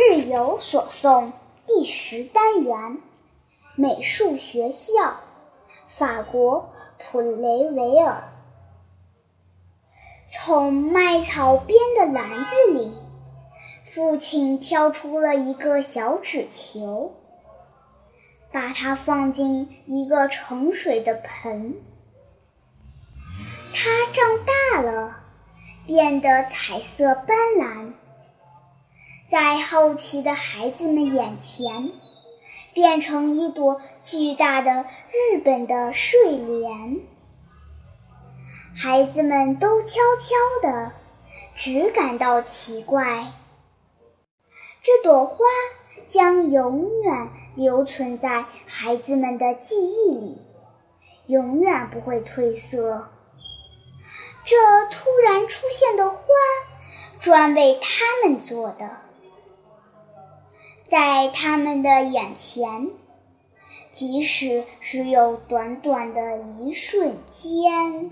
日有所诵第十单元美术学校，法国普雷维尔。从麦草边的篮子里，父亲挑出了一个小纸球，把它放进一个盛水的盆。它长大了，变得彩色斑斓。在好奇的孩子们眼前，变成一朵巨大的日本的睡莲。孩子们都悄悄的，只感到奇怪。这朵花将永远留存在孩子们的记忆里，永远不会褪色。这突然出现的花，专为他们做的。在他们的眼前，即使只有短短的一瞬间。